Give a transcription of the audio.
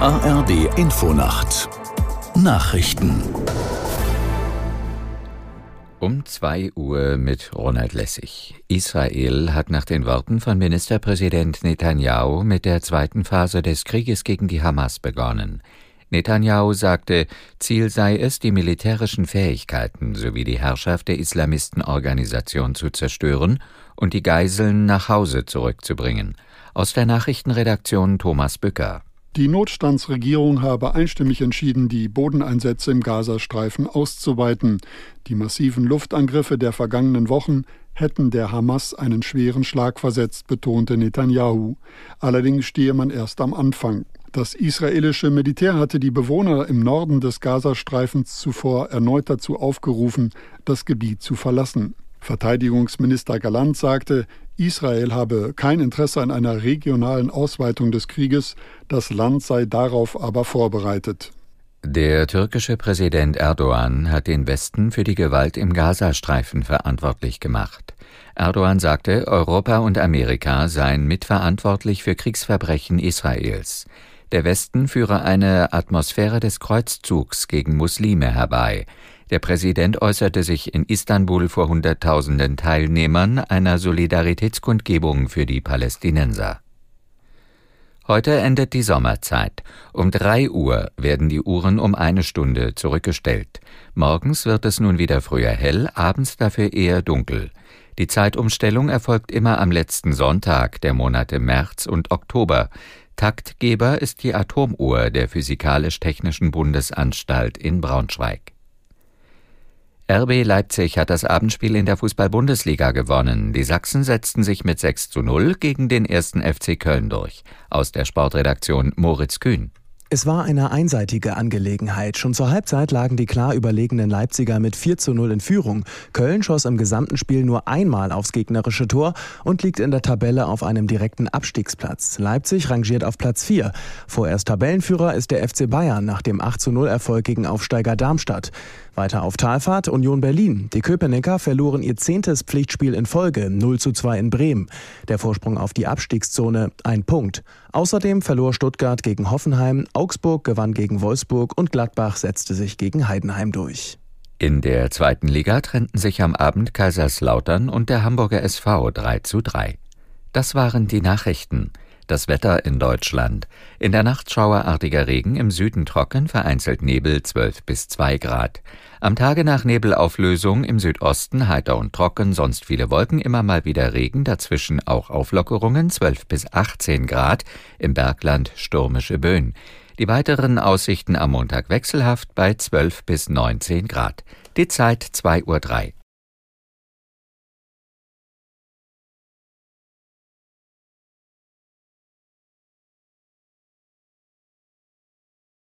ARD Infonacht Nachrichten um 2 Uhr mit Ronald Lessig. Israel hat nach den Worten von Ministerpräsident Netanyahu mit der zweiten Phase des Krieges gegen die Hamas begonnen. Netanyahu sagte, Ziel sei es, die militärischen Fähigkeiten sowie die Herrschaft der Islamistenorganisation zu zerstören und die Geiseln nach Hause zurückzubringen. Aus der Nachrichtenredaktion Thomas Bücker. Die Notstandsregierung habe einstimmig entschieden, die Bodeneinsätze im Gazastreifen auszuweiten. Die massiven Luftangriffe der vergangenen Wochen hätten der Hamas einen schweren Schlag versetzt, betonte Netanyahu. Allerdings stehe man erst am Anfang. Das israelische Militär hatte die Bewohner im Norden des Gazastreifens zuvor erneut dazu aufgerufen, das Gebiet zu verlassen. Verteidigungsminister Galant sagte, Israel habe kein Interesse an einer regionalen Ausweitung des Krieges, das Land sei darauf aber vorbereitet. Der türkische Präsident Erdogan hat den Westen für die Gewalt im Gazastreifen verantwortlich gemacht. Erdogan sagte, Europa und Amerika seien mitverantwortlich für Kriegsverbrechen Israels. Der Westen führe eine Atmosphäre des Kreuzzugs gegen Muslime herbei. Der Präsident äußerte sich in Istanbul vor Hunderttausenden Teilnehmern einer Solidaritätskundgebung für die Palästinenser. Heute endet die Sommerzeit. Um drei Uhr werden die Uhren um eine Stunde zurückgestellt. Morgens wird es nun wieder früher hell, abends dafür eher dunkel. Die Zeitumstellung erfolgt immer am letzten Sonntag der Monate März und Oktober. Taktgeber ist die Atomuhr der Physikalisch-Technischen Bundesanstalt in Braunschweig. RB Leipzig hat das Abendspiel in der Fußball-Bundesliga gewonnen. Die Sachsen setzten sich mit 6 zu 0 gegen den ersten FC Köln durch. Aus der Sportredaktion Moritz Kühn. Es war eine einseitige Angelegenheit. Schon zur Halbzeit lagen die klar überlegenen Leipziger mit 4 zu 0 in Führung. Köln schoss im gesamten Spiel nur einmal aufs gegnerische Tor und liegt in der Tabelle auf einem direkten Abstiegsplatz. Leipzig rangiert auf Platz 4. Vorerst Tabellenführer ist der FC Bayern nach dem 8 zu 0 Erfolg gegen Aufsteiger Darmstadt. Weiter auf Talfahrt Union Berlin. Die Köpenicker verloren ihr zehntes Pflichtspiel in Folge, 0 zu 2 in Bremen. Der Vorsprung auf die Abstiegszone ein Punkt. Außerdem verlor Stuttgart gegen Hoffenheim, Augsburg gewann gegen Wolfsburg und Gladbach setzte sich gegen Heidenheim durch. In der zweiten Liga trennten sich am Abend Kaiserslautern und der Hamburger SV 3 zu 3. Das waren die Nachrichten. Das Wetter in Deutschland. In der Nacht schauerartiger Regen, im Süden trocken, vereinzelt Nebel 12 bis 2 Grad. Am Tage nach Nebelauflösung im Südosten heiter und trocken, sonst viele Wolken, immer mal wieder Regen, dazwischen auch Auflockerungen 12 bis 18 Grad, im Bergland stürmische Böen. Die weiteren Aussichten am Montag wechselhaft bei 12 bis 19 Grad. Die Zeit 2.03 Uhr.